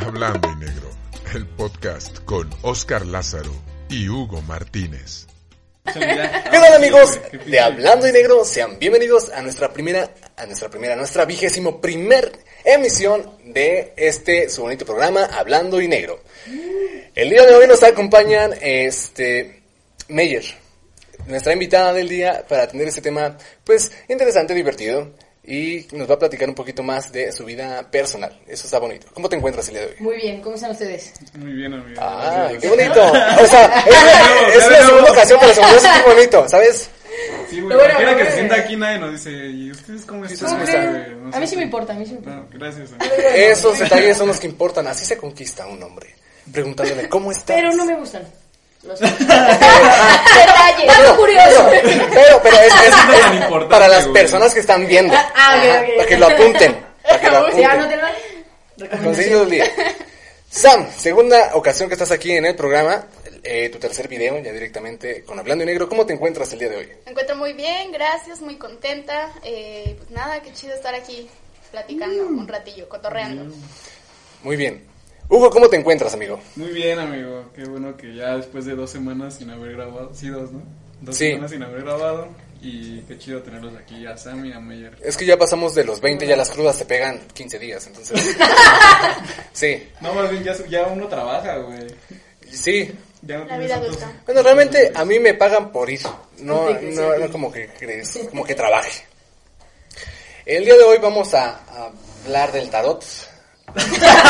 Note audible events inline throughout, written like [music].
Hablando y Negro, el podcast con Oscar Lázaro y Hugo Martínez. ¿Qué tal amigos de Hablando y Negro? Sean bienvenidos a nuestra primera, a nuestra primera, a nuestra vigésimo primer emisión de este su bonito programa Hablando y Negro. El día de hoy nos acompañan este Meyer, nuestra invitada del día para atender este tema pues interesante, divertido y nos va a platicar un poquito más de su vida personal. Eso está bonito. ¿Cómo te encuentras el día de hoy? Muy bien, ¿cómo están ustedes? Muy bien, amigo. Ah, qué bonito. [laughs] O sea, es, [laughs] es la segunda ocasión, pero hace muy bonito, ¿sabes? Sí, güey, bueno, cualquiera que bueno. se sienta aquí nadie nos dice, ¿y ustedes cómo están? A mí sí me importa, a mí sí me importa. No, gracias. amigo. Esos detalles son los que importan. Así se conquista un hombre. Preguntándole, ¿cómo estás? Pero no me gustan. [laughs] [laughs] Dato curioso. Pero, pero, pero es, es- [laughs] No para las personas que están viendo. Ah, ok, ok. Para que lo apunten. Para que lo apunten. anótenlo. Conseguido el día. Sam, segunda ocasión que estás aquí en el programa. eh, tu tercer video, ya directamente con Hablando y Negro. ¿Cómo te encuentras el día de hoy? Me encuentro muy bien, gracias, muy contenta. Eh, pues nada, qué chido estar aquí platicando un ratillo, cotorreando. Muy bien. Hugo, ¿cómo te encuentras, amigo? Muy bien, amigo. Qué bueno que ya después de dos semanas sin haber grabado, sí, dos, ¿no? Dos Sí. semanas sin haber grabado. Y qué chido tenerlos aquí, a Sam y a Meyer. Es que ya pasamos de los 20, ya las crudas te pegan 15 días, entonces. [laughs] Sí, No, más bien ya, ya uno trabaja, güey. sí. Ya no La tienes vida otros- adulta. Bueno, realmente a mí me pagan por ir, no, no, no como que crees, como que trabaje. El día de hoy vamos a, a hablar del tarot. [laughs]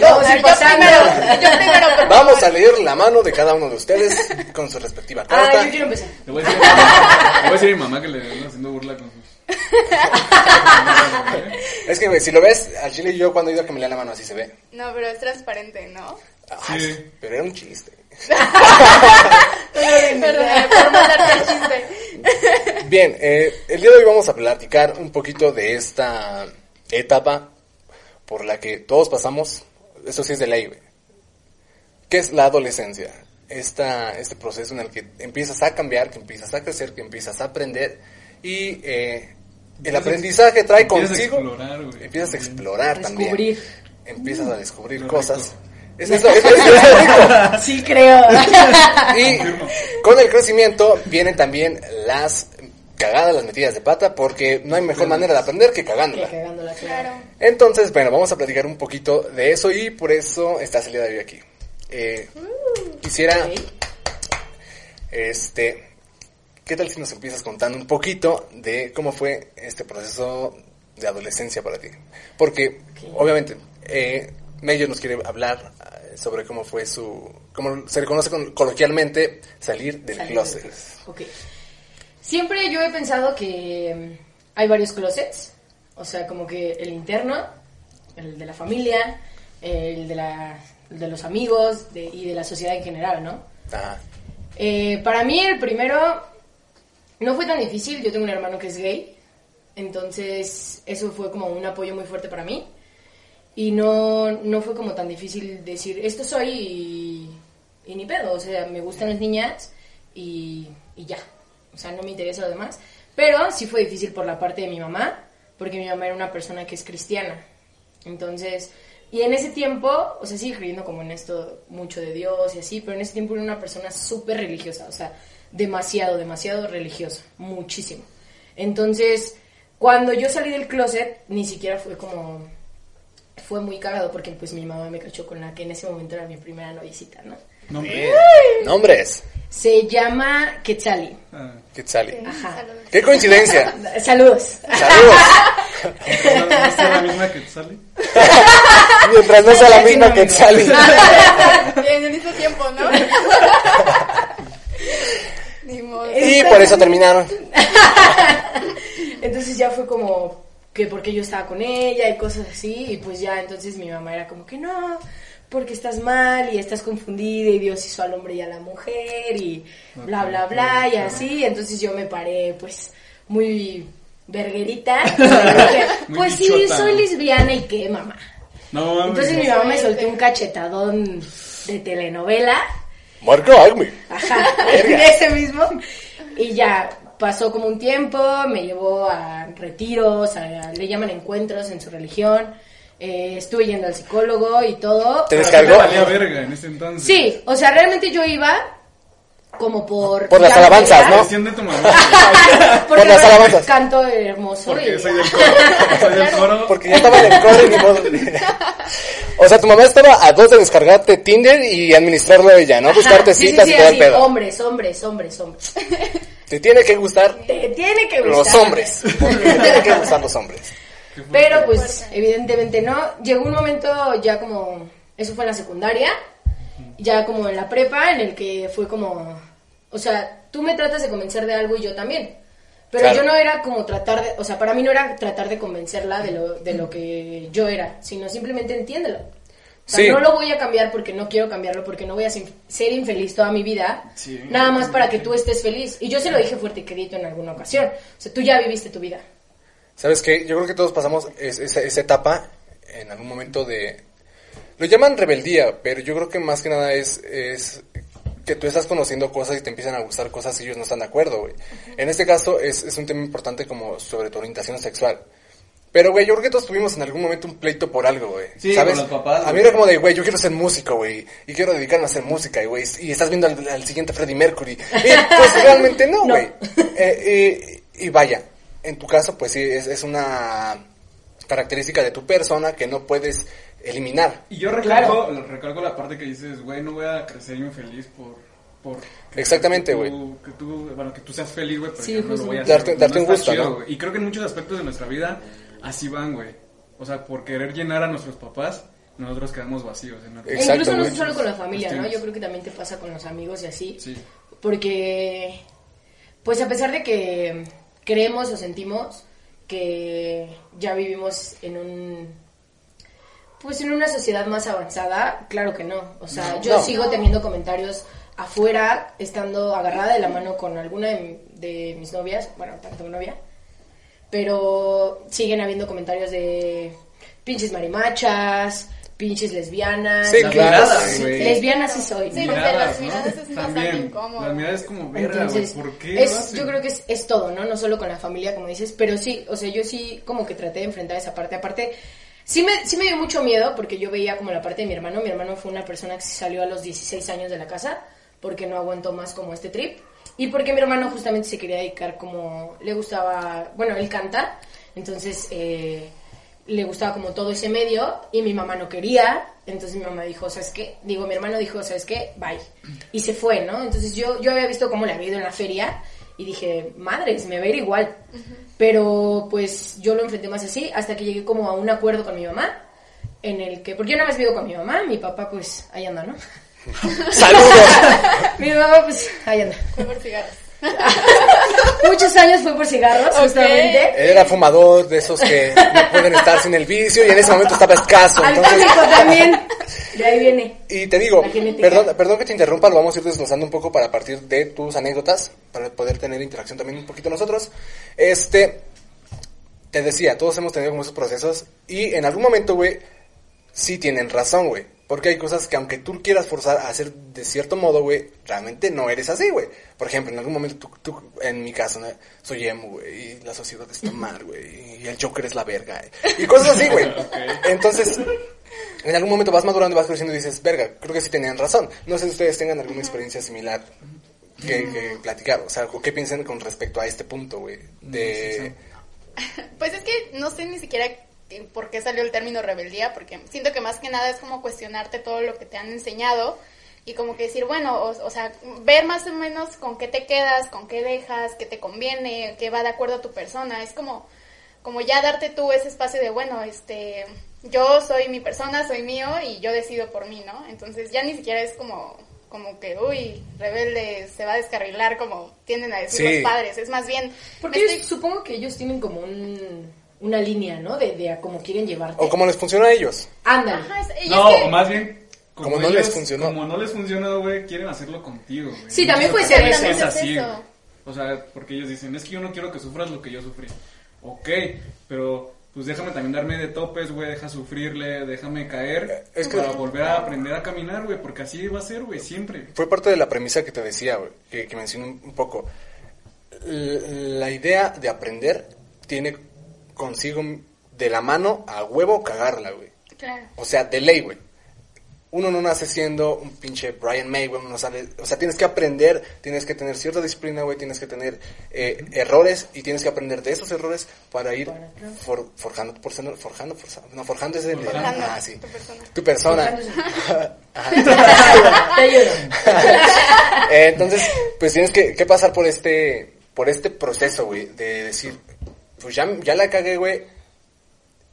Vamos A a ver, ir yo pasando. primero, yo primero, Vamos a leer la mano de cada uno de ustedes con su respectiva Ah, carta. yo quiero empezar. Le voy a decir, a decir a mi mamá que le ando haciendo burla con sus. [laughs] Es que güey, si lo ves, a Chile y yo cuando he ido a que me lean la mano así se ve. No, pero es transparente, ¿no? Ay, Sí. Pero era un chiste. [laughs] Perdón, por mandarte el [laughs] chiste. Bien, eh, el día de hoy vamos a platicar un poquito de esta etapa por la que todos pasamos. Eso sí es de ley, güey. ¿Qué es la adolescencia? Esta, este proceso en el que empiezas a cambiar, que empiezas a crecer, que empiezas a aprender y eh, el aprendizaje trae empiezas a consigo. explorar, güey. Empiezas a explorar también. Descubrir. Empiezas a descubrir Lo cosas. Es, es, es- es- es rico. Sí, creo. [laughs] Y con el crecimiento vienen también las cagadas, las metidas de pata, porque no hay mejor manera de aprender que Que cagándola. Claro. Entonces, bueno, vamos a platicar un poquito de eso y por eso estás el día de hoy aquí. Eh, quisiera, Ok. este, ¿qué tal si nos empiezas contando un poquito de cómo fue este proceso de adolescencia para ti? Porque, obviamente, eh, Meyer nos quiere hablar eh, sobre cómo fue su, cómo se le conoce con- coloquialmente salir del Salir closet. del closet. Siempre yo he pensado que mm, hay varios closets. O sea, como que el interno, el de la familia, el de, la, el de los amigos de- y de la sociedad en general, ¿no? Ajá. Eh, para mí el primero no fue tan difícil. Yo tengo un hermano que es gay. Entonces eso fue como un apoyo muy fuerte para mí. Y no, no fue como tan difícil decir, esto soy y, y ni pedo. O sea, me gustan las niñas y, y ya. O sea, no me interesa lo demás. Pero sí fue difícil por la parte de mi mamá, porque mi mamá era una persona que es cristiana. Entonces, y en ese tiempo, o sea, sigue creyendo como en esto mucho de Dios y así, pero en ese tiempo era una persona súper religiosa, o sea, demasiado, demasiado religiosa, muchísimo. Entonces, cuando yo salí del closet, ni siquiera fue como, fue muy cagado porque pues mi mamá me cachó con la que en ese momento era mi primera noviecita, ¿no? Nombres. Se llama Quetzali. Ah, Quetzali. Ajá. Saludos. Qué coincidencia. [laughs] Saludos. Saludos. ¿No, es la misma que sale? [laughs] Mientras no sea la misma Quetzali. [laughs] En el mismo tiempo, ¿no? Ni modo. Y por eso terminaron. Entonces ya fue como que porque yo estaba con ella y cosas así, y pues ya entonces mi mamá era como que no, porque estás mal y estás confundida y Dios hizo al hombre y a la mujer y bla, bla, bla, y así, entonces yo me paré pues muy verguerita, [laughs] dije, Muy pues sí, soy ¿no? lesbiana y qué, mamá. No. Entonces mi mamá me soltó un cachetadón de telenovela, Marco Agmi. Ajá, [laughs] ese mismo. Y ya pasó como un tiempo, me llevó a retiros, a- le llaman encuentros en su religión. Eh, estuve yendo al psicólogo y todo. ¿Te descargó? verga en ese entonces. Sí, o sea, realmente yo iba como por... Por las alabanzas. ¿no? De tu mamá. [laughs] [laughs] Por las alabanzas. canto hermoso Porque y... soy del coro. [laughs] Soy coro. Porque ya estaba en el coro y ni modo. O sea, tu mamá estaba a dos de descargarte Tinder y administrarlo ella, ¿no? Ajá, Buscarte sí, sí, citas sí, y todo el pedo. Hombres, hombres, hombres, hombres. Te tiene que gustar Te tiene que los gustar. hombres. Porque te tiene que gustar los hombres. Pero pues evidentemente no. Llegó un momento ya como, eso fue en la secundaria, ya como en la prepa, en el que fue como, o sea, tú me tratas de convencer de algo y yo también. Pero Claro. yo no era como tratar de, o sea, para mí no era tratar de convencerla de lo, de lo que yo era, sino simplemente entiéndelo. O sea, Sí. no lo voy a cambiar porque no quiero cambiarlo, porque no voy a ser infeliz toda mi vida, Sí. nada más para que tú estés feliz. Y yo se lo dije fuerte y querido en alguna ocasión. O sea, tú ya viviste tu vida. ¿Sabes qué? Yo creo que todos pasamos es- esa, esa etapa en algún momento de... Lo llaman rebeldía, pero yo creo que más que nada es, es que tú estás conociendo cosas y te empiezan a gustar cosas y ellos no están de acuerdo, güey. En este caso es, es un tema importante como sobre tu orientación sexual. Pero, güey, yo creo que todos tuvimos en algún momento un pleito por algo, güey. Sí, ¿Sabes? con los papás, A mí era como de, güey, yo quiero ser músico, güey. Y quiero dedicarme a hacer música, güey. Y estás viendo al, al siguiente Freddie Mercury. Y pues [laughs] realmente no, No. güey. Eh, y vaya, en tu caso, pues sí, es, es una característica de tu persona que no puedes eliminar. Y yo recalco, recalco la parte que dices, güey, no voy a crecer infeliz por... por que- Exactamente, que güey. tú- Que tú, bueno, que tú seas feliz, güey, pero Sí, yo no lo voy a hacer. Darte- darte No un gusto, chido. Y creo que en muchos aspectos de nuestra vida así van, güey. O sea, por querer llenar a nuestros papás, nosotros quedamos vacíos. En E Exacto, incluso no güey. solo con la familia, ¿no? Cuestiones. Yo creo que también te pasa con los amigos y así. Sí. Porque, pues a pesar de que creemos o sentimos que ya vivimos en un... Pues en una sociedad más avanzada, claro que no. O sea, yo No. sigo teniendo comentarios afuera, estando agarrada de la mano con alguna de, de mis novias, bueno, tanto novia, pero siguen habiendo comentarios de pinches marimachas, pinches lesbianas. Sí, La claro. Lesbiana sí soy. Sí, porque las miradas es bastante También, incómodo. Las miradas es como, verga, güey, Entonces, ¿por qué es, yo creo que es, es todo, ¿no? No solo con la familia, como dices, pero sí, o sea, yo sí como que traté de enfrentar esa parte. Aparte, sí me, sí me dio mucho miedo porque yo veía como la parte de mi hermano. Mi hermano fue una persona que se salió a los 16 años de la casa porque no aguantó más como este trip. Y porque mi hermano justamente se quería dedicar como, le gustaba, bueno, él canta, entonces eh, le gustaba como todo ese medio y mi mamá no quería, entonces mi mamá dijo, ¿sabes qué? Digo, mi hermano dijo, ¿sabes qué? Bye. Y se fue, ¿no? Entonces yo, yo había visto cómo le había ido en la feria y dije, madres, me va a ir igual. Pero pues yo lo enfrenté más así hasta que llegué como a un acuerdo con mi mamá en el que, porque yo nada más vivo con mi mamá, mi papá pues ahí anda, ¿no? [laughs] ¡Saludos! [laughs] mi mamá pues ahí anda. Fue por cigarros. [laughs] Muchos años fue por cigarros, justamente. Él era fumador de esos que no pueden estar sin el vicio y en ese momento estaba escaso. Entonces, Alcohólico también. [laughs] De ahí viene. y te digo, perdón, perdón que te interrumpa, lo vamos a ir desglosando un poco para partir de tus anécdotas, para poder tener interacción también un poquito nosotros. Este, te decía, todos hemos tenido como esos procesos y en algún momento, güey, sí tienen razón, güey. Porque hay cosas que aunque tú quieras forzar a hacer de cierto modo, güey, realmente no eres así, güey. Por ejemplo, en algún momento tú, tú- en mi caso, ¿no? soy emo, güey, y la sociedad está [laughs] mal, güey, y el Joker es la verga, eh, y cosas así, güey. [laughs] Entonces, en algún momento vas madurando y vas creciendo y dices, verga, creo que sí tenían razón. No sé si ustedes tengan alguna experiencia similar que, que platicar, o sea, ¿qué piensan con respecto a este punto, güey? De... [laughs] Pues es que no sé ni siquiera por qué salió el término rebeldía, porque siento que más que nada es como cuestionarte todo lo que te han enseñado y como que decir, bueno, o, o sea, ver más o menos con qué te quedas, con qué dejas, qué te conviene, qué va de acuerdo a tu persona. Es como, como ya darte tú ese espacio de, bueno, este, yo soy mi persona, soy mío y yo decido por mí, ¿no? Entonces ya ni siquiera es como, como que, uy, rebelde, se va a descarrilar como tienden a decir Sí. los padres. Es más bien, Porque ellos- estoy- supongo que ellos tienen como un, una línea, ¿no? De, de a cómo quieren llevarte. O como les funciona a ellos. Ándale. Es- No, es que- o más bien... Como no les funcionó. Como no les funcionó, güey, quieren hacerlo contigo, güey. Sí, también puede ser eso. Es así, Eso. O sea, porque ellos dicen, es que yo no quiero que sufras lo que yo sufrí. Ok, pero pues déjame también darme de topes, güey, deja sufrirle, déjame caer Es que- para volver a aprender a caminar, güey, porque así va a ser, güey, siempre. Fue parte de la premisa que te decía, güey, que, que mencioné un, poco. La idea de aprender tiene consigo de la mano a huevo cagarla, güey. Claro. O sea, de ley, güey. Uno no nace siendo un pinche Brian May, güey. uno no sale- o sea, tienes que aprender, tienes que tener cierta disciplina, güey. Tienes que tener eh, errores y tienes que aprender de esos errores para ir for- forjando, por, forjando, forza- no, forjando es el Forjando ah, sí. tu persona. Tu persona. Te ayudo. [laughs] Eh, Entonces, pues tienes que, que pasar por este, por este proceso, güey, de decir, pues ya, ya la cagué, güey.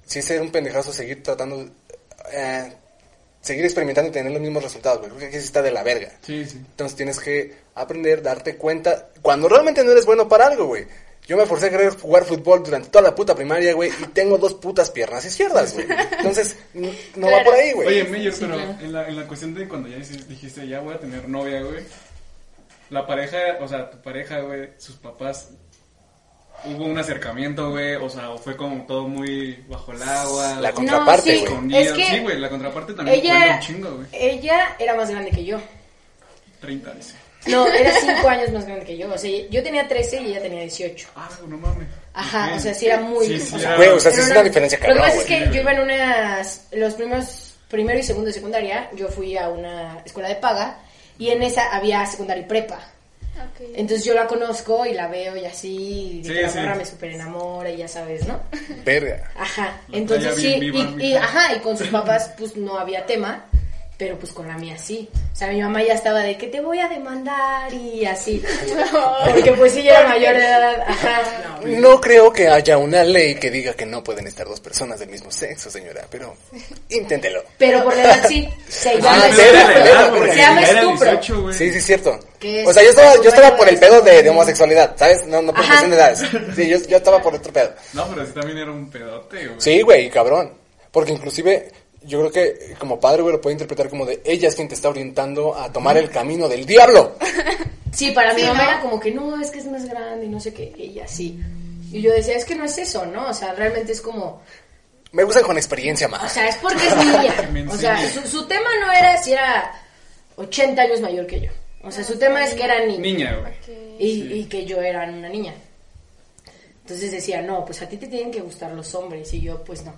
Si es ser un pendejazo seguir tratando, eh, seguir experimentando y tener los mismos resultados, güey. Creo que sí está de la verga. Sí, sí. Entonces tienes que aprender, darte cuenta, cuando realmente no eres bueno para algo, güey. Yo me forcé a querer jugar fútbol durante toda la puta primaria, güey, y tengo dos putas piernas izquierdas, güey. Entonces, n- no va por ahí, güey. Oye, Mayor, pero en, la, en la cuestión de cuando ya dijiste, ya voy a tener novia, güey. La pareja, o sea, tu pareja, güey, sus papás, hubo un acercamiento, güey, o sea, o fue como todo muy bajo el agua. La o- contraparte, sí, güey. escondido. es que sí, güey, la contraparte también cuenta ella, un chingo, güey. ella era más grande que yo. 30, dice. No, era 5 años más grande que yo. O sea, yo tenía 13 y ella tenía 18. Ah, no mames. Ajá, o sea, sí era muy... Sí, o sea, era- Güey, o sea, sí es una diferencia Lo que cabrón, pasa es que yo iba en unas... Los primeros... Primero y segundo de secundaria, yo fui a una escuela de paga y en esa había secundaria y prepa. Entonces yo la conozco y la veo y así, y Sí, la sí. morra me super enamora y ya sabes, ¿no? Verga. Ajá, La entonces sí, y, ajá, y con sus papás pues no había tema, pero pues con la mía sí. O sea, mi mamá ya estaba de que te voy a demandar y así. [laughs] [laughs] Porque pues sí, ya era mayor de edad, ajá. No creo que haya una ley que diga que no pueden estar dos personas del mismo sexo, señora, pero inténtelo. Pero por la edad sí, [laughs] se llama, Ah, legal, pero, porque se llama estupro. 18, güey. Sí, sí, es cierto. O sea, yo es- estaba, yo es estaba por el pedo de- de, de homosexualidad, ¿sabes? No, no por Ajá. cuestión de edades. Sí, yo, yo estaba por otro pedo. No, pero sí también era un pedote, güey. Sí, güey, cabrón. Porque inclusive yo creo que como padre, güey, lo puede interpretar como de ella es quien te está orientando a tomar el camino del diablo. [laughs] Sí, para mi Sí, mamá ¿no? era como que no, es que es más grande y no sé qué, ella sí. Y yo decía, es que no es eso, ¿no? O sea, realmente es como, Me gustan con experiencia o más. sea, es porque es niña. [laughs] O sea, su, su tema no era si era 80 años mayor que yo. O sea, su tema es que era niña. Niña, güey. Y, y que yo era una niña. Entonces decía, no, pues a ti te tienen que gustar los hombres. Y yo, pues no,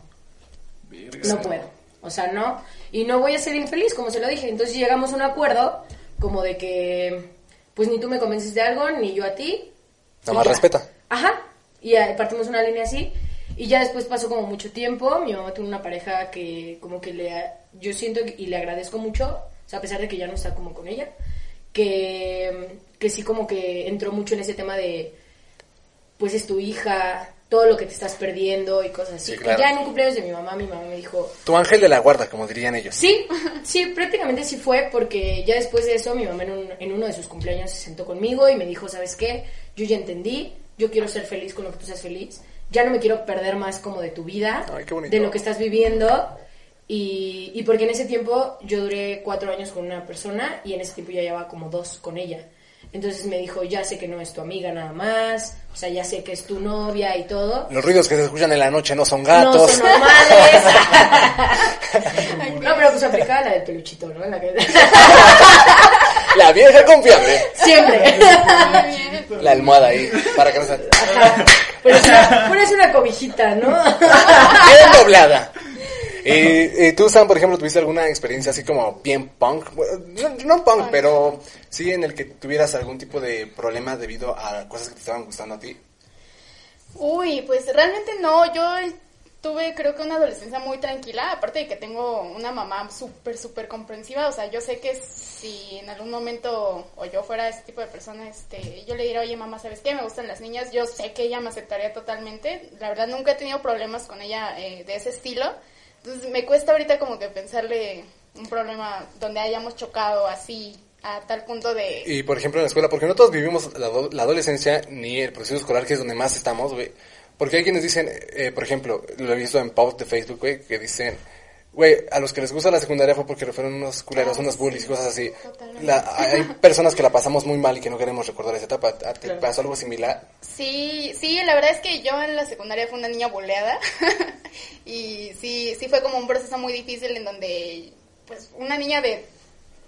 no puedo. O sea, no. Y no voy a ser infeliz, como se lo dije. Entonces llegamos a un acuerdo como de que, pues ni tú me convences de algo, ni yo a ti. Nada más respeta. Ajá. Y partimos una línea así. Y ya después pasó como mucho tiempo. Mi mamá tuvo una pareja que como que le... Yo siento y le agradezco mucho, o sea, a pesar de que ya no está como con ella, que, que sí como que entró mucho en ese tema de, pues es tu hija, todo lo que te estás perdiendo y cosas así. Sí, claro. Ya en un cumpleaños de mi mamá, mi mamá me dijo, Tu ángel de la guarda, como dirían ellos. Sí, sí, prácticamente sí fue porque ya después de eso mi mamá en, un- en uno de sus cumpleaños se sentó conmigo y me dijo, ¿sabes qué? Yo ya entendí, yo quiero ser feliz con lo que tú seas feliz, ya no me quiero perder más como de tu vida, Ay, qué bonito. de lo que estás viviendo y, y porque en ese tiempo yo duré cuatro años con una persona y en ese tiempo ya llevaba como dos con ella. Entonces me dijo, ya sé que no es tu amiga nada más, o sea, ya sé que es tu novia y todo. Los ruidos que se escuchan en la noche no son No gatos. son normales. [laughs] no, pero pues aplicaba la del peluchito, ¿no? La que- [laughs] la vieja confiable. Siempre. La almohada ahí, para que no se... Pero es una, pones una cobijita, ¿no? Bien doblada. Y, y tú, Sam, por ejemplo, ¿tuviste alguna experiencia así como bien punk? No punk, pero sí en el que tuvieras algún tipo de problema debido a cosas que te estaban gustando a ti. Uy, pues realmente no, yo tuve creo que una adolescencia muy tranquila, aparte de que tengo una mamá súper, súper comprensiva, o sea, yo sé que si en algún momento o yo fuera ese tipo de persona, este, yo le diría, oye mamá, ¿sabes qué? Me gustan las niñas, yo sé que ella me aceptaría totalmente, la verdad nunca he tenido problemas con ella eh, de ese estilo, entonces me cuesta ahorita como que pensarle un problema donde hayamos chocado así a tal punto de... Y por ejemplo en la escuela, porque no todos vivimos la, la adolescencia ni el proceso escolar, que es donde más estamos, güey. Porque hay quienes dicen, eh, por ejemplo, lo he visto en posts de Facebook, güey, que dicen, güey, a los que les gusta la secundaria fue porque fueron unos culeros, unos bullies y cosas así. totalmente. La- hay personas que la pasamos muy mal y que no queremos recordar esa etapa. ¿A- ¿Te Claro. pasó algo similar? Sí, sí, la verdad es que yo en la secundaria fui una niña boleada [laughs] y sí, sí fue como un proceso muy difícil en donde, pues, una niña de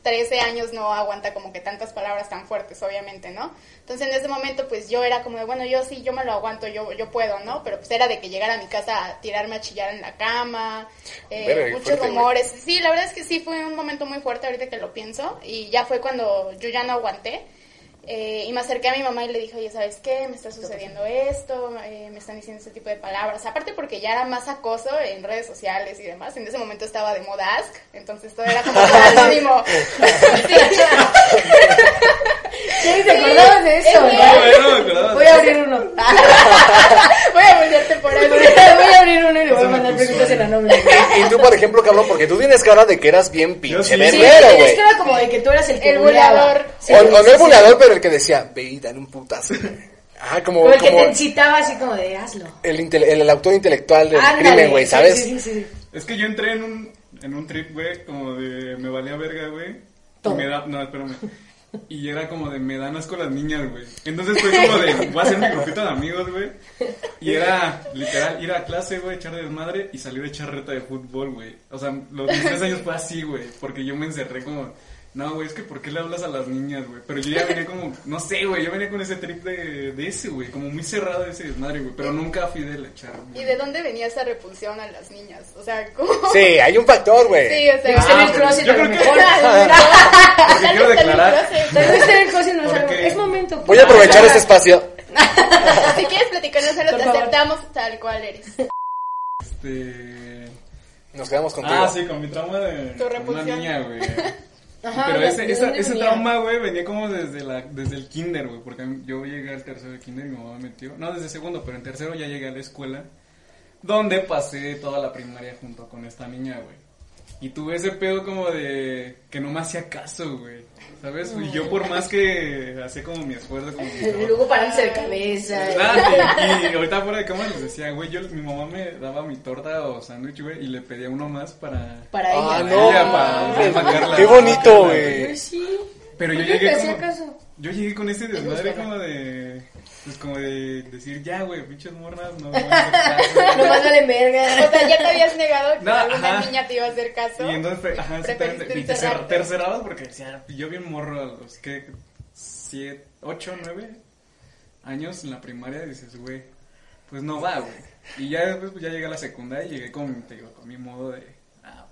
13 años no aguanta como que tantas palabras tan fuertes, obviamente, ¿no? Entonces en ese momento pues yo era como de, bueno, yo sí, yo me lo aguanto, yo, yo puedo, ¿no? Pero pues era de que llegara a mi casa a tirarme a chillar en la cama, eh, Verga, muchos fuerte, güey. rumores. Sí, la verdad es que sí fue un momento muy fuerte ahorita que lo pienso y ya fue cuando yo ya no aguanté. Eh, y me acerqué a mi mamá y le dije, oye, ¿sabes qué? Me está sucediendo esto, eh, me están diciendo este tipo de palabras. Aparte porque ya era más acoso en redes sociales y demás. En ese momento estaba de moda Ask, entonces todo era como [laughs] anónimo. [laughs] ¿Sí? ¿Te acordabas de eso? es no? No, me acordaba. Voy a abrir uno. [laughs] Voy a volverte por ahí. Voy a abrir uno y le voy a mandar preguntas en anónimo. Y tú, por ejemplo, cabrón, porque tú tienes cara de que eras bien pinche verguero, güey. que era como de que tú eras el que El buleaba. buleador. Sí, o, no el sí. buleador, pero el que decía, ve y dale un putazo. Ajá, como, O el que como te incitaba así como de hazlo. el, intele- el, autor intelectual del Ándale. crimen, güey, ¿sabes? Sí, sí, sí. Es que yo entré en un, en un trip, güey, como de me valía verga, güey. Y Todo. me da, no, espérame. Y era como de me dan asco las niñas, güey. Entonces fue como de voy a hacer mi grupito de amigos, güey. Y era literal ir a clase, güey, echar desmadre y salir a echar reta de fútbol, güey. O sea, los mis tres años fue así, güey. Porque yo me encerré como, no, güey, es que ¿por qué le hablas a las niñas, güey? Pero yo ya venía como, no sé, güey, yo venía con ese trip de, de ese, güey. Como muy cerrado de ese desmadre, güey. Pero nunca fui de la echar. ¿Y de dónde venía esa repulsión a las niñas? O sea, ¿cómo? Sí, hay un factor, güey. Sí, o sea, estar en Ah, el closet yo a creo que- mejor. [laughs] Porque quiero declarar. Tal vez en el closet no es algo. Porque- Es momento. Voy a aprovechar este espacio. [laughs] Si quieres platicarnos algo, te aceptamos tal cual eres. Este... Nos quedamos contigo. Ah, sí, con mi trauma de Tu con una repulsión. niña, güey. [laughs] Ajá, Pero ¿de- ese, esa- ese venía? trauma, güey, venía como desde, la, desde el kinder, güey. Porque yo llegué al tercero de kinder y mi mamá me metió. No, desde segundo, pero en tercero ya llegué a la escuela. Donde pasé toda la primaria junto con esta niña, güey. Y tuve ese pedo como de que no me hacía caso, güey. ¿Sabes? Y yo por más que hacía como mi esfuerzo, como trabajo. [laughs] luego parándose de cabeza. Ah, y, y ahorita fuera de cámara les decía, güey, yo, mi mamá me daba mi torta o sándwich, güey, y le pedía uno más para... Para Ah, ella. no, ella, para mamarla. qué bonito, güey. Pues sí. Pero yo ¿Por qué llegué te hacía como... caso? Yo llegué con ese desmadre como de... Pues como de decir, ya, güey, pinches morras, no [laughs] caso". Nomás vale verga. O sea, ya te habías negado que No, alguna ajá. niña te iba a hacer caso. Y entonces, ajá, exactamente. Y te cerrabas porque decía, yo bien morro a los que... Siete, ocho, nueve años en la primaria y dices, güey, pues no va, güey. Y ya después pues, ya llegué a la secundaria y llegué con, te digo, con mi modo de,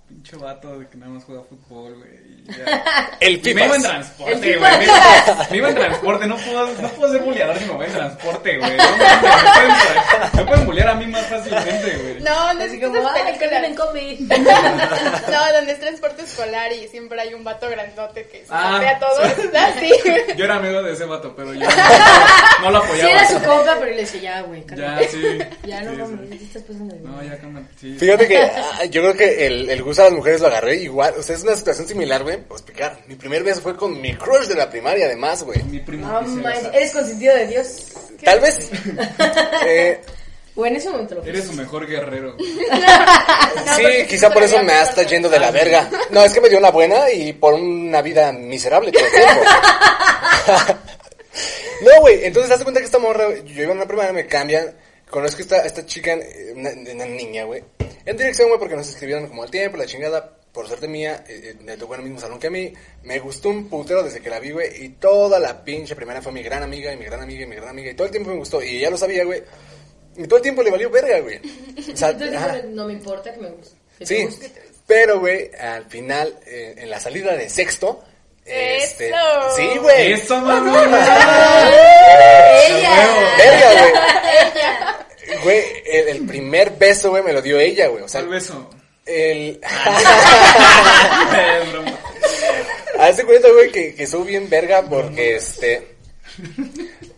pinche vato de que nada más juega fútbol, güey. Y ya. [laughs] El Y me iba en pipas. transporte, El güey. pipas. Me, iba- me iba en transporte, no puedo, no puedo ser buleador si me voy en transporte, güey. No, me, pueden, me pueden bulear a mí más fácilmente, güey. No, no es como, ah, que vienen. [laughs] No, donde es transporte escolar y siempre hay un vato grandote que se Ah, a todos. sí. [laughs] Así. Yo era amigo de ese vato, pero yo no lo Sí apoyaba. era su compa, pero le decía, ya, güey, Ya, sí. [laughs] Ya no Sí, mames, sí. ya te estás pasando de No, ya cámara, sí. Fíjate que [laughs] ah, yo creo que el, el gusto a las mujeres lo agarré igual. O sea, es una situación similar, güey. Puedo explicar. Mi primer beso fue con mi crush de la primaria, además, güey. Mi primo No eres consentido de Dios. Tal vez. [laughs] eh, O en ese momento lo. Eres su mejor guerrero. sí, quizá por eso me no está yendo de la verga. No, es que me dio una buena y por una vida miserable todo el tiempo. No, güey, entonces hazte cuenta que esta morra, yo iba en una primaria, me cambian, conozco esta, esta chica, eh, una, una niña, güey, en dirección, güey, porque nos escribieron como al tiempo, la chingada, por suerte mía, eh, eh, me tocó en el mismo salón que a mí, me gustó un putero desde que la vi, güey, y toda la pinche primera fue mi gran amiga, y mi gran amiga, y mi gran amiga, y todo el tiempo me gustó, y ella lo sabía, güey, y todo el tiempo le valió verga, güey. [laughs] O sea, Entonces no me importa que me guste. que te Sí, guste. pero, güey, al final, eh, en la salida de sexto, este, ¡Eso! sí, güey. ¡Eso, mamá! Ella. Verga, güey. Güey, el, el primer beso, güey, me lo dio ella, güey. O sea, Sal beso. el... Broma. [laughs] [laughs] Hazte cuenta, güey, que, que soy bien verga porque, este...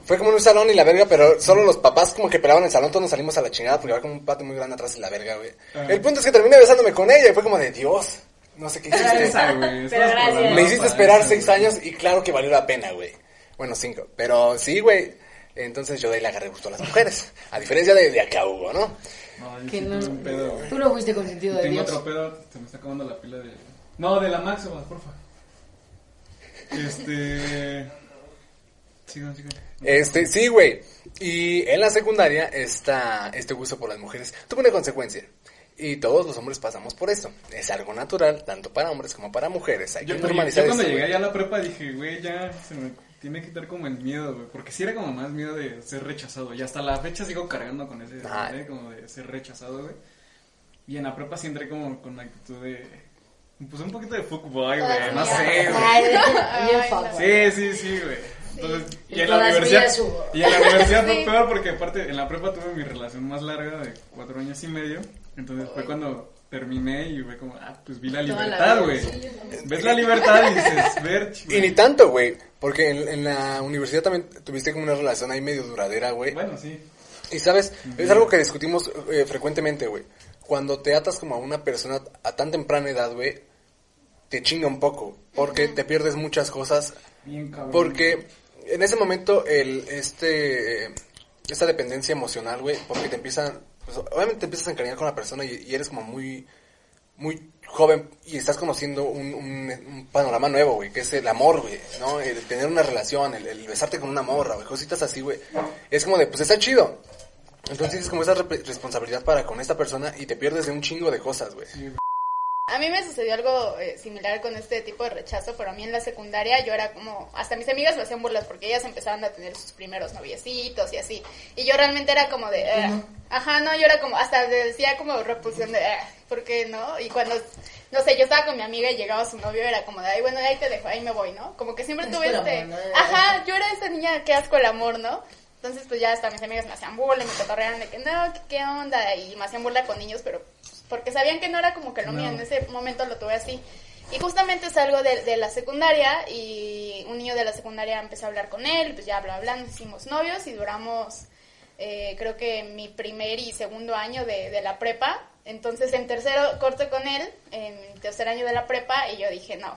Fue como en un salón y la verga, pero solo los papás como que pelaban el salón, todos nos salimos a la chingada porque había como un patio muy grande atrás y la verga, güey. Ajá. El punto es que terminé besándome con ella y fue como de Dios. No sé qué hiciste. Esa, güey. Pero Estabas gracias. programado Me hiciste esperar seis años y claro que valió la pena, güey. Bueno, cinco. Pero sí, güey. Entonces yo de ahí le agarré gusto a las mujeres. A diferencia de, de acá, Hugo, ¿no? No, Que no- pedo, güey. Tú no fuiste consentido de Tengo Dios. otro pedo, se me está acabando la pila de... No, de la máxima, porfa. Este... Sigan, sigan. Este, sí, güey. Y en la secundaria, esta, este gusto por las mujeres tuvo una consecuencia. Y todos los hombres pasamos por eso. Es algo natural, tanto para hombres como para mujeres. Hay Yo, que normalizar yo cuando llegué allá a la prepa dije, güey, ya se me tiene que quitar como el miedo, güey. Porque sí era como más miedo de ser rechazado. Y hasta la fecha sigo cargando con ese, Ajá. ¿eh? como de ser rechazado, güey. Y en la prepa sí entré como con la actitud de... Pues un poquito de fuckboy, güey. No sé, güey. Sí, sí, sí, güey. Entonces, y Y en la universidad, y en la universidad fue Sí. peor porque aparte en la prepa tuve mi relación más larga de cuatro años y medio. Entonces fue cuando terminé y fue como, ah, pues vi la libertad, güey. Ves la libertad y dices, ver, Y ni tanto, güey. Porque en, en la universidad también tuviste como una relación ahí medio duradera, güey. Bueno, sí. Y sabes, es algo que discutimos eh, frecuentemente, güey. Cuando te atas como a una persona a tan temprana edad, güey, te chinga un poco. Porque te pierdes muchas cosas. Bien cabrón. Porque en ese momento, el, este, eh, esta dependencia emocional, güey, porque te empiezan, pues, obviamente te empiezas a encariñar con la persona y, eres como muy, muy joven y estás conociendo un, panorama nuevo, güey, que es el amor, güey, ¿no? El tener una relación, el, besarte con una morra, güey, cositas así, güey. Es como de, pues está chido. Entonces es como esa responsabilidad para con esta persona y te pierdes de un chingo de cosas, güey. A mí me sucedió algo eh, similar con este tipo de rechazo, pero a mí en la secundaria yo era como, hasta mis amigas me hacían burlas porque ellas empezaban a tener sus primeros noviecitos y así. Y yo realmente era como de, "Eh". ajá, no, yo era como, hasta decía como repulsión de, "Eh", ¿por qué no? Y cuando, no sé, yo estaba con mi amiga y llegaba su novio, era como de, ay, bueno, ahí te dejo, ahí me voy, ¿no? Como que siempre tuve este, amor, ¿no? ajá, yo era esa niña, qué asco el amor, ¿no? Entonces, pues ya hasta mis amigas me hacían burla y me cotorreaban de que no, que qué onda, y me hacían burla con niños, pero porque sabían que no era como que lo mío, en ese momento lo tuve así. Y justamente salgo de, de la secundaria y un niño de la secundaria empezó a hablar con él, pues ya habla, hablando, hicimos novios y duramos, eh, creo que mi primer y segundo año de, de la prepa. Entonces en tercero corto con él, en tercer año de la prepa, y yo dije, no,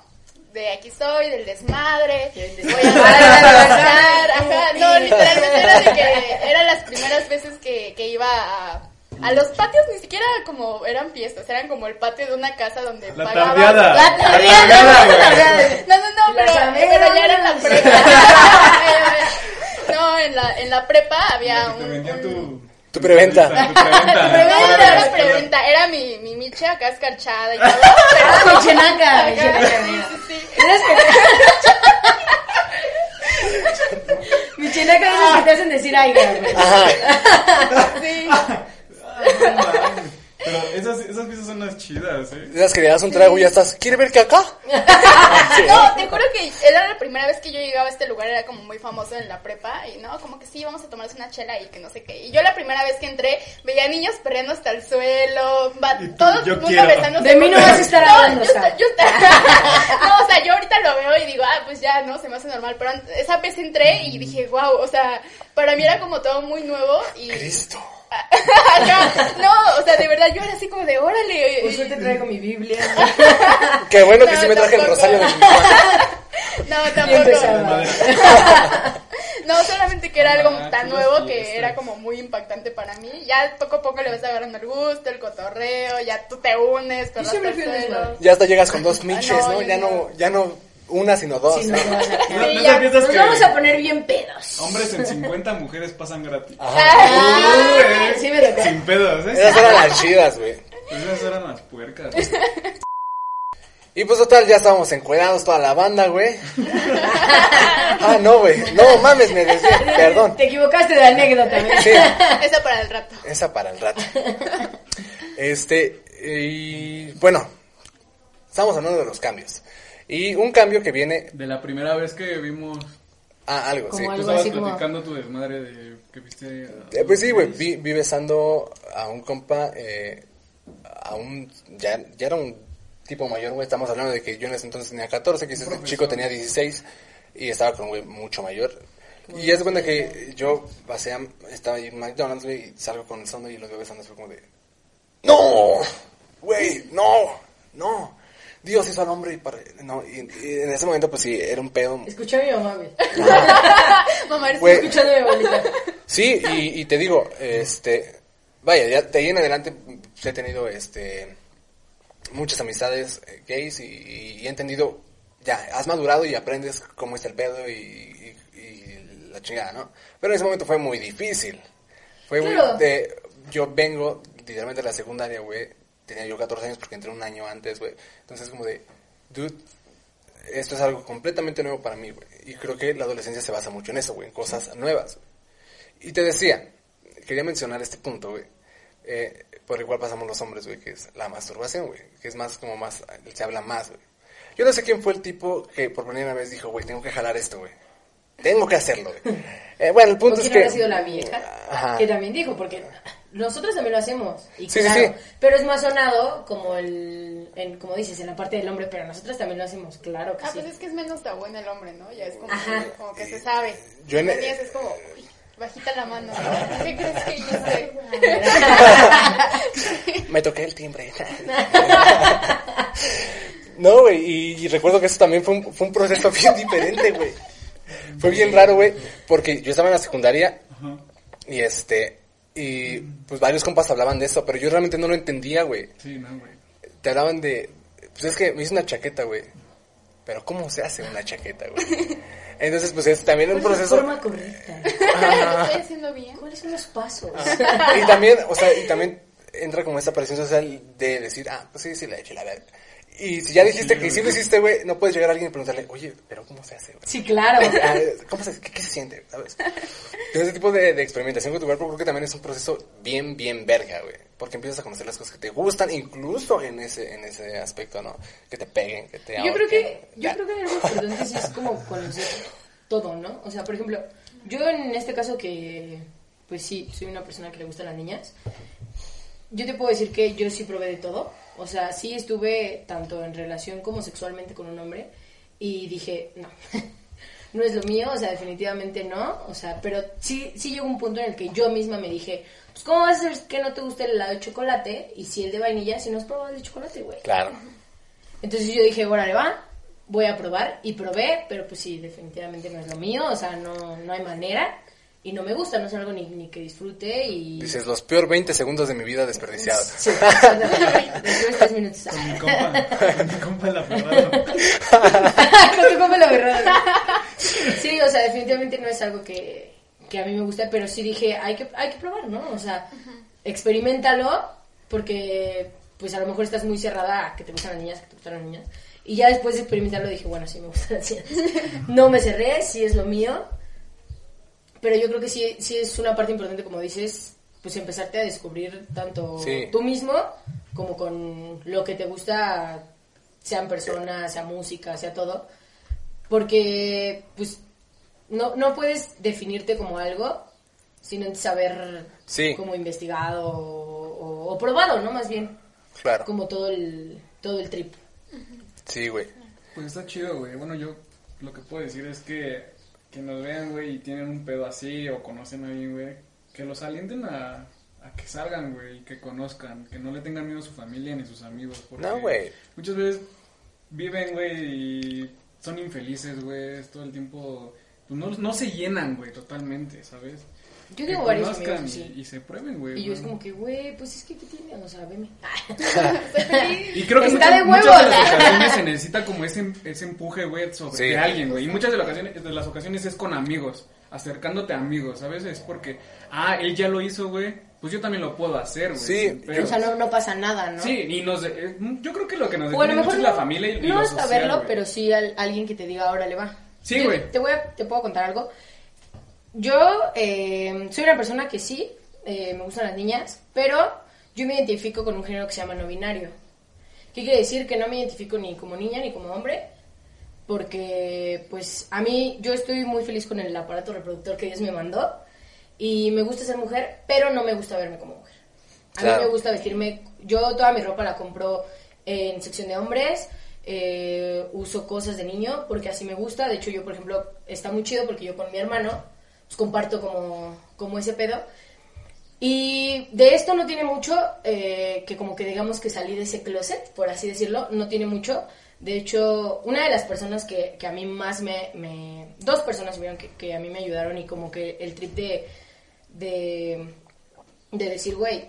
de aquí soy, del desmadre, voy a [laughs] ajá, no, literalmente era de que eran las primeras veces que, que iba a, a los patios, ni siquiera como eran fiestas, eran como el patio de una casa donde La tardeada. La La tardeada, tardeada, no, no, no, pero, pero ya era en la prepa. [laughs] no, en la, en la prepa había un, tu... Tu preventa. Tu preventa. no, no Ahora, era preventa, era mi, mi miche acá escarchada y [laughs] todo. Ah, Pero, sí, mira. sí, sí. ¿Eres que- [laughs] Mi chenaca es que te hacen decir. Ajá. Sí. No esas, esas piezas son las chidas, ¿eh? Esas que le das un trago y ya estás, ¿quiere ver que acá? [laughs] No, te juro que era la primera vez que yo llegaba a este lugar, era como muy famoso en la prepa, y no, como que sí, vamos a tomarnos una chela y que no sé qué. Y yo la primera vez que entré, veía niños perreando hasta el suelo, va, todo yo el mundo quiero. besándose. De mí no vas a [laughs] estar No, hablando, yo, Sara. yo- [laughs] no, o sea, yo ahorita lo veo y digo, ah, pues ya, no, se me hace normal, pero esa vez entré y dije, wow, o sea, para mí era como todo muy nuevo y... Cristo. No, o sea, de verdad yo era así como de, órale. Pues hoy te traigo mi Biblia. Qué bueno que sí me traje el rosario de mi. No, tampoco. No, solamente que era algo Ah, tan nuevo que fiestas. era como muy impactante para mí. Ya poco a poco le vas agarrando el gusto, el cotorreo, ya tú te unes, un suelo. desmadre. Ya hasta llegas con dos miches, no, ¿no? yo Ya no, ya no una, sino dos. Sí, ¿no? nos vamos a- No, [laughs] Sí, no ya. te piensas Nos que vamos a poner bien pedos. hombres en [laughs] 50 mujeres pasan gratis. Ah, Uy, Sí me tocó. Sin pedos, ¿eh? Esas eran las chidas, güey. Esas eran las puercas. Y pues total, ya estábamos encuerados toda la banda, güey. [laughs] Ah, no, güey. No, mames, me desvié. Perdón. Te equivocaste de anécdota, ¿ves? Sí, Eso para el rato. esa para el rato. Este, y bueno, estamos hablando de los cambios. Y un cambio que viene De la primera vez que vimos... a algo, sí. Tú Algo estabas así como- platicando tu desmadre de que viste... a- Eh, pues sí, güey, vi, vi besando a un compa, eh, a un, ya, ya era un tipo mayor, güey, estamos hablando de que yo en ese entonces tenía 14, que ese chico tenía 16, y estaba con un güey mucho mayor. Y ya se cuenta que yo pasé, a- estaba ahí en McDonald's, güey, y salgo con el sondo y los veo besando, fue como de, ¡No! Güey, no, no. Dios hizo al hombre y para... No, y, y en ese momento, pues sí, era un pedo. Escuché a mi mamá, güey. [laughs] Mamá, eres Güey, Escuchando a mi abuelita. Sí, y, y te digo, este, vaya, ya de ahí en adelante pues, he tenido, este, muchas amistades eh, gays y, y he entendido, ya, has madurado y aprendes cómo está el pedo y, la chingada, ¿no? Pero en ese momento fue muy difícil. Fue muy de, yo vengo literalmente de la secundaria, güey, tenía yo 14 años porque entré un año antes, güey. Entonces, como de, dude, esto es algo completamente nuevo para mí, güey. Y creo que la adolescencia se basa mucho en eso, güey, en cosas nuevas. güey. Y te decía, quería mencionar este punto, güey. eh, por el cual pasamos los hombres, güey, que es la masturbación, güey. Que es más, como más, se habla más, güey. Yo no sé quién fue el tipo que por primera vez dijo, güey, tengo que jalar esto, güey. Tengo que hacerlo, güey. Eh, bueno, el ¿O punto es que... habrá sido la vieja? Ajá. Que también dijo, porque nosotros también lo hacemos. Y Sí, claro, sí. Pero es más sonado como el, en, como dices, en la parte del hombre, pero nosotros también lo hacemos, claro que Ah, sí. pues es que es menos tabú en el hombre, ¿no? Ya es como, Ajá. como que se sabe. Yo en- niñas es como, uy, bajita la mano. ¿Qué crees que hice? [laughs] Me toqué el timbre. [laughs] no, güey, y, y recuerdo que eso también fue un, fue un proceso [laughs] bien diferente, güey. Fue bien raro, güey, porque yo estaba en la secundaria y este, y pues varios compas hablaban de eso, pero yo realmente no lo entendía, güey. Sí, no, güey. Te hablaban de, pues es que me hice una chaqueta, güey. Pero ¿cómo se hace una chaqueta, güey? [laughs] Entonces, pues es también un ¿Cuál es la proceso... forma correcta? ¿Lo estoy haciendo bien? ¿Cuáles son los pasos? y también, o sea, y también entra como esta presión social de decir, ah, pues sí, sí, la he hecho, la verdad. Y si ya dijiste que sí lo hiciste, güey, no puedes llegar a alguien y preguntarle, oye, pero ¿cómo se hace, güey? Sí, claro. [laughs] ¿Cómo se, qué, qué se siente? ¿Sabes? Entonces, ese tipo de, de experimentación con tu cuerpo creo que también es un proceso bien, bien verga, güey. Porque empiezas a conocer las cosas que te gustan, incluso en ese, en ese aspecto, ¿no? Que te peguen, que te Yo creo que, yo Ya. creo que algo importante sí es como conocer todo, ¿no? O sea, por ejemplo, yo en este caso que, pues sí, soy una persona que le gustan las niñas, yo te puedo decir que yo sí probé de todo. O sea, sí estuve tanto en relación como sexualmente con un hombre y dije, no, [laughs] no es lo mío, o sea, definitivamente no. O sea, pero sí, sí llegó un punto en el que yo misma me dije, pues, ¿cómo vas a saber que no te gusta el helado de chocolate? Y si el de vainilla, si no has probado el de chocolate, güey. Claro. Entonces yo dije, órale, va, voy a probar. Y probé, pero pues sí, definitivamente no es lo mío. O sea, no, no hay manera. Y no me gusta, no es algo ni, ni que disfrute y... Dices, los peor 20 segundos de mi vida desperdiciados. [laughs] Sí, tres minutos. Con mi compa, con mi compa la Ferraro. [laughs] Con tu compa la verdad. Sí, o sea, definitivamente no es algo que, que a mí me gusta, pero sí dije, hay que, hay que probar, ¿no? O sea, experimentalo, porque pues a lo mejor estás muy cerrada a que te gustan las niñas, que te gustan las niñas. Y ya después de experimentarlo dije, bueno, sí me gustan las niñas. [laughs] No me cerré, sí es lo mío. Pero yo creo que sí, sí es una parte importante, como dices, pues empezarte a descubrir tanto Sí. tú mismo como con lo que te gusta, sean personas, sea música, sea todo. Porque, pues, no, no puedes definirte como algo sin antes haber Sí. como investigado o, o- o probado, ¿no? Más bien, Claro. como todo el, todo el trip. Sí, güey. Pues está chido, güey. Bueno, yo lo que puedo decir es que que nos vean, güey, y tienen un pedo así o conocen a alguien, güey, que los alienten a, a que salgan, güey, y que conozcan, que no le tengan miedo a su familia ni a sus amigos. porque No, güey. Muchas veces viven, güey, y son infelices, güey, todo el tiempo. Pues no, no se llenan, güey, totalmente, ¿sabes? Yo Que tengo varios amigos y, así. y se prueben, güey. Y yo es como que, güey, pues es que, ¿qué tiene? O sea, veme. [laughs] Y creo que Está muchas, de muchas huevos. de las ocasiones se necesita como ese, ese empuje, güey, sobre Sí. de alguien, güey. Y muchas de las, ocasiones, de las ocasiones es con amigos, acercándote a amigos, ¿sabes? Es porque, ah, él ya lo hizo, güey, pues yo también lo puedo hacer, güey. Sí, pedos. O sea, no, no pasa nada, ¿no? Sí, y nos, eh, yo creo que lo que nos lo define mucho mejor es la familia y, y no lo hasta social, verlo, güey. pero sí al- alguien que te diga, ahora le va. Sí, güey. Te, voy a, te puedo contar algo. Yo eh, soy una persona que sí, eh, me gustan las niñas, pero yo me identifico con un género que se llama no binario. ¿Qué quiere decir? Que no me identifico ni como niña ni como hombre, porque pues a mí yo estoy muy feliz con el aparato reproductor que Dios me mandó y me gusta ser mujer, pero no me gusta verme como mujer. A Claro. mí me gusta vestirme, yo toda mi ropa la compro en sección de hombres, eh, uso cosas de niño porque así me gusta, de hecho yo por ejemplo está muy chido porque yo con mi hermano pues, comparto como, como ese pedo y de esto no tiene mucho, eh, que como que digamos que salí de ese closet, por así decirlo, no tiene mucho. De hecho, una de las personas que, que a mí más me, Dos personas vieron que, a mí me ayudaron y como que el trip de... De, de decir, güey,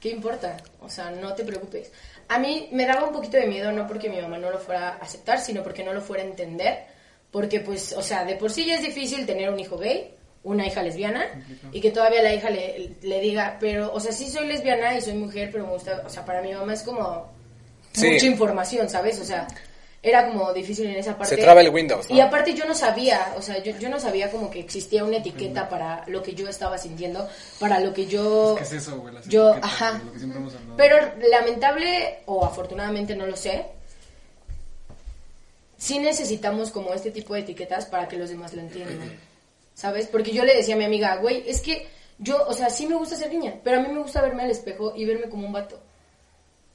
¿qué importa? O sea, no te preocupes. A mí me daba un poquito de miedo, no porque mi mamá no lo fuera a aceptar, sino porque no lo fuera a entender. Porque, pues, o sea, de por sí ya es difícil tener un hijo gay. una hija lesbiana y que todavía la hija le, le diga, pero, o sea, sí soy lesbiana y soy mujer, pero me gusta, o sea, para mi mamá es como Sí. mucha información, ¿sabes? O sea, era como difícil en esa parte. Se traba el Windows, ¿no? Y aparte yo no sabía, o sea, yo, yo no sabía como que existía una etiqueta para lo que yo estaba sintiendo, para lo que yo... ¿Qué es eso, güey? Las Yo, ajá. güey, Lo que siempre hemos hablado. Pero lamentable o afortunadamente no lo sé. Sí necesitamos como este tipo de etiquetas para que los demás lo entiendan. ¿Sabes? Porque yo le decía a mi amiga, güey, es que yo, o sea, sí me gusta ser niña, pero a mí me gusta verme al espejo y verme como un vato.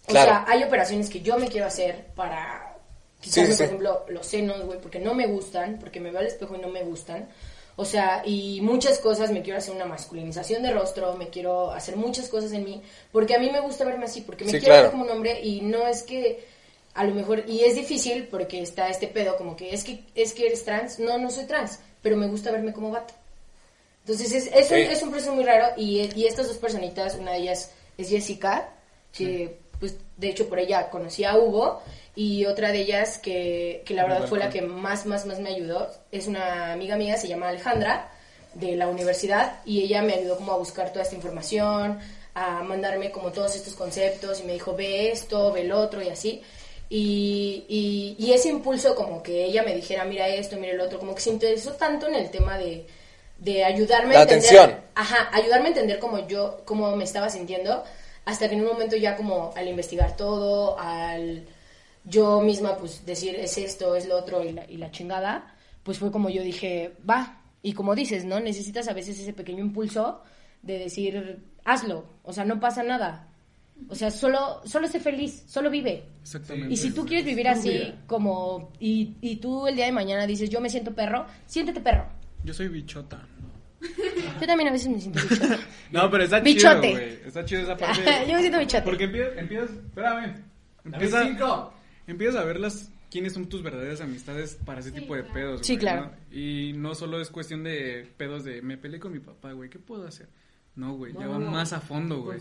O Claro. sea, hay operaciones que yo me quiero hacer para quitarme, sí, sí. por ejemplo, los senos, güey, porque no me gustan, porque me veo al espejo y no me gustan. O sea, y muchas cosas, me quiero hacer una masculinización de rostro, me quiero hacer muchas cosas en mí, porque a mí me gusta verme así, porque me Sí, quiero claro. ver como un hombre y no es que a lo mejor, y es difícil porque está este pedo como que es que, es que eres trans, no, no soy trans, pero me gusta verme como vato. Entonces es, es, un, Sí. es un proceso muy raro y, y estas dos personitas, una de ellas es Jessica, que pues de hecho por ella conocí a Hugo y otra de ellas que, que la verdad fue la que más, más, más me ayudó, es una amiga mía, se llama Alejandra, de la universidad y ella me ayudó como a buscar toda esta información, a mandarme como todos estos conceptos y me dijo ve esto, ve el otro y así. Y, y, y ese impulso como que ella me dijera mira esto, mira el otro, como que se interesó tanto en el tema de, de ayudarme La a entender, atención. ajá, ayudarme a entender cómo yo, cómo me estaba sintiendo, hasta que en un momento ya como al investigar todo, al yo misma pues decir es esto, es lo otro y la, y la chingada, pues fue como yo dije, va, y como dices, ¿no? Necesitas a veces ese pequeño impulso de decir, hazlo, o sea, no pasa nada. O sea, solo, solo sé feliz, solo vive. Exactamente. Y si tú quieres vivir así, como, y, y tú el día de mañana dices, yo me siento perro, siéntete perro. Yo soy bichota. [laughs] Yo también a veces me siento bichota. [laughs] No, pero está Bichote. chido, güey. Está chido esa [laughs] parte. yo me siento bichote. Porque empiezas, empiezas, espérame. Empieza, empiezas a ver las, quiénes son tus verdaderas amistades para ese tipo de pedos, Sí, güey, claro. ¿no? Y no solo es cuestión de pedos de, me peleé con mi papá, güey, ¿qué puedo hacer? No, güey, ya va más a fondo, güey.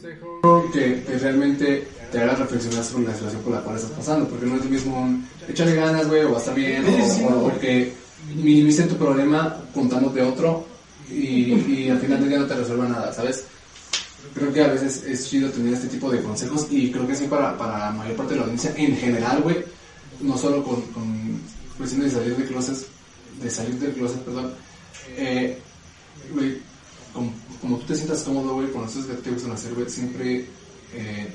que, que realmente te haga reflexionar sobre la situación por la cual estás pasando, porque no es lo mismo un échale ganas, güey, o va a estar bien, o, o- o que minimice tu problema contándote otro y, y al final del día no te resuelva nada, ¿sabes? Creo que a veces es chido tener este tipo de consejos y creo que sí para, para la mayor parte de la audiencia en general, güey, no solo con, con cuestiones de salir de closet, de salir del closet, perdón, eh, güey, como, como tú te sientas cómodo, güey, con cosas que te gustan hacer, güey, siempre eh,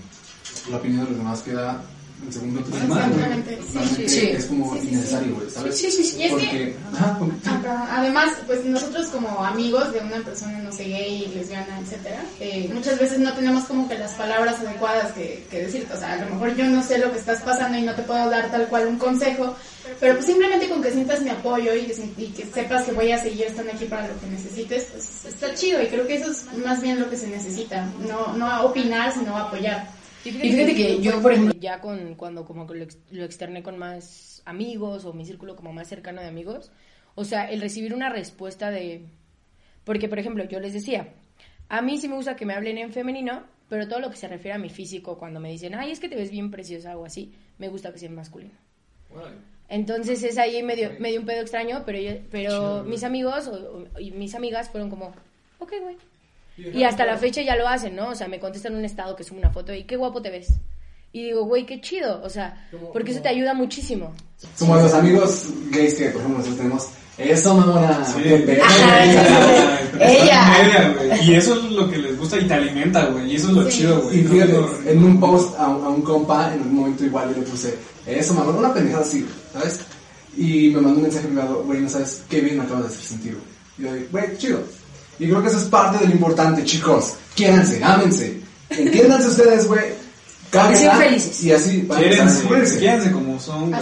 la opinión de los demás queda en segundo güey. Sí. Es como Sí, innecesario, güey, ¿sabes? Sí, sí, sí. Y es que- Porque, ajá. Además, pues nosotros como amigos de una persona, no sé, gay, lesbiana, etcétera, eh, muchas veces no tenemos como que las palabras adecuadas que, que decirte. O sea, a lo mejor yo no sé lo que estás pasando y no te puedo dar tal cual un consejo, pero pues simplemente con que sientas mi apoyo y que, y que sepas que voy a seguir estando aquí para lo que necesites, pues está chido y creo que eso es más bien lo que se necesita. No, no opinar, sino apoyar. Y fíjate que yo, por ejemplo, ya con, cuando como que lo, ex- lo externé con más amigos o mi círculo como más cercano de amigos, o sea, el recibir una respuesta de... Porque, por ejemplo, yo les decía, a mí sí me gusta que me hablen en femenino, pero todo lo que se refiere a mi físico, cuando me dicen, ay, es que te ves bien preciosa o así, me gusta que sea en masculino. Entonces es ahí medio, medio un pedo extraño, pero, yo- pero mis amigos o- o- y mis amigas fueron como, ok, güey. Y hasta la fecha ya lo hacen, ¿no? O sea, me contestan un estado que subo una foto y qué guapo te ves. Y digo, güey, qué chido. O sea, porque eso te ayuda muchísimo. Como los amigos gays que, por ejemplo, nosotros tenemos, eso, mamona, Sí. Ella. Y eso es lo que les gusta y te alimenta, güey. Y eso es lo Sí. chido, güey. Y fíjate, No, en un post a, un- a un compa, en un momento igual yo le puse, eso, mamá, una pendejada así, ¿sabes? Y me mandó un mensaje privado, güey, no sabes qué bien me acabas de hacer sentir, güey. Y yo dije, güey, chido. Y creo que eso es parte de lo importante, chicos. Quiéranse, ámense. Entiéndanse ustedes, güey. cáguenla, sean felices. Y así, van a quiérense como son. Y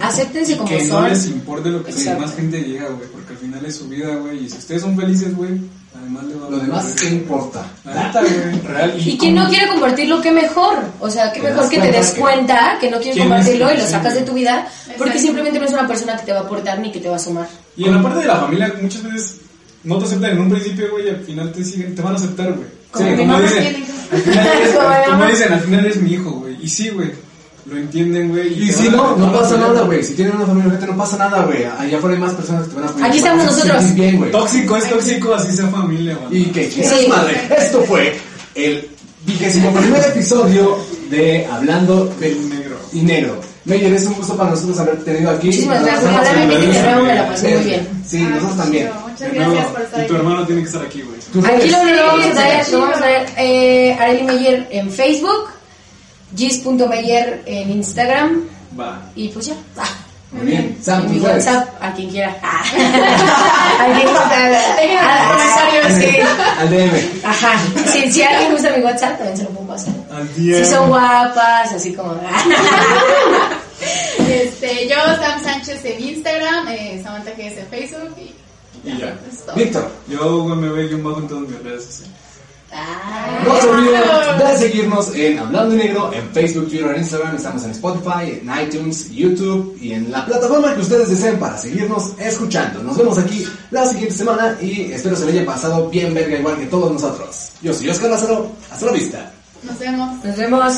Acéptense como que son. no les importe lo que la demás gente diga, güey. Porque al final es su vida, güey. Y si ustedes son felices, güey, además le va a Lo demás. ¿qué importa? La neta, güey. Real. Y quien no quiere compartirlo, qué mejor. O sea, qué mejor que te des cuenta que no quieres ¿Quién es compartirlo y que lo sacas de tu vida, porque simplemente no es una persona que te va a aportar ni que te va a sumar. Y en la parte de la familia, muchas veces no te aceptan en un principio, güey, y al final te siguen, te van a aceptar, güey. Como Sí, como dicen, al final eres, Como mi como mamá. [laughs] dicen, al final eres mi hijo, güey. Y sí, güey. lo entienden, güey. Y si no, no pasa nada, güey. Si tienen una familia urgente, no pasa nada, güey. Allá afuera hay más personas que te van a apoyar. Aquí estamos nosotros. bien. Tóxico es tóxico, así sea familia, güey. Y que Sí. quieras madre. Esto fue el vigésimo primer episodio de Hablando de Negro. y Negro. Meyer, es un gusto para nosotros haber tenido aquí. Muchísimas Nos gracias. vemos Ojalá me la pasé muy bien. Sí, nosotros también. Muchas gracias por estar y tu aquí. hermano tiene que estar aquí, güey. Aquí lo, lo vamos a traer, lo vamos a traer eh, Arely Meyer en Facebook, gis.meyer en Instagram Va. y pues ya. Ah, Muy bien. Sam, en mi. WhatsApp, a quien quiera. Ah. [laughs] a quien. Sí. [laughs] Al DM. Ajá. Si, si a alguien gusta mi WhatsApp, también se lo puedo pasar. Al Si día. son guapas, así como. [laughs] Este, yo, Sam Sánchez en Instagram, eh, Samantha GS en Facebook y Y ya. es. Víctor. Yo, me veo bajo en todas mis redes sociales. Ah. No se olviden de seguirnos en Hablando Negro, en Facebook, Twitter, en Instagram, estamos en Spotify, en iTunes, YouTube y en la plataforma que ustedes deseen para seguirnos escuchando. Nos vemos aquí la siguiente semana y espero se le haya pasado bien verga igual que todos nosotros. Yo soy Oscar Lázaro, hasta la vista. Nos vemos. Nos vemos.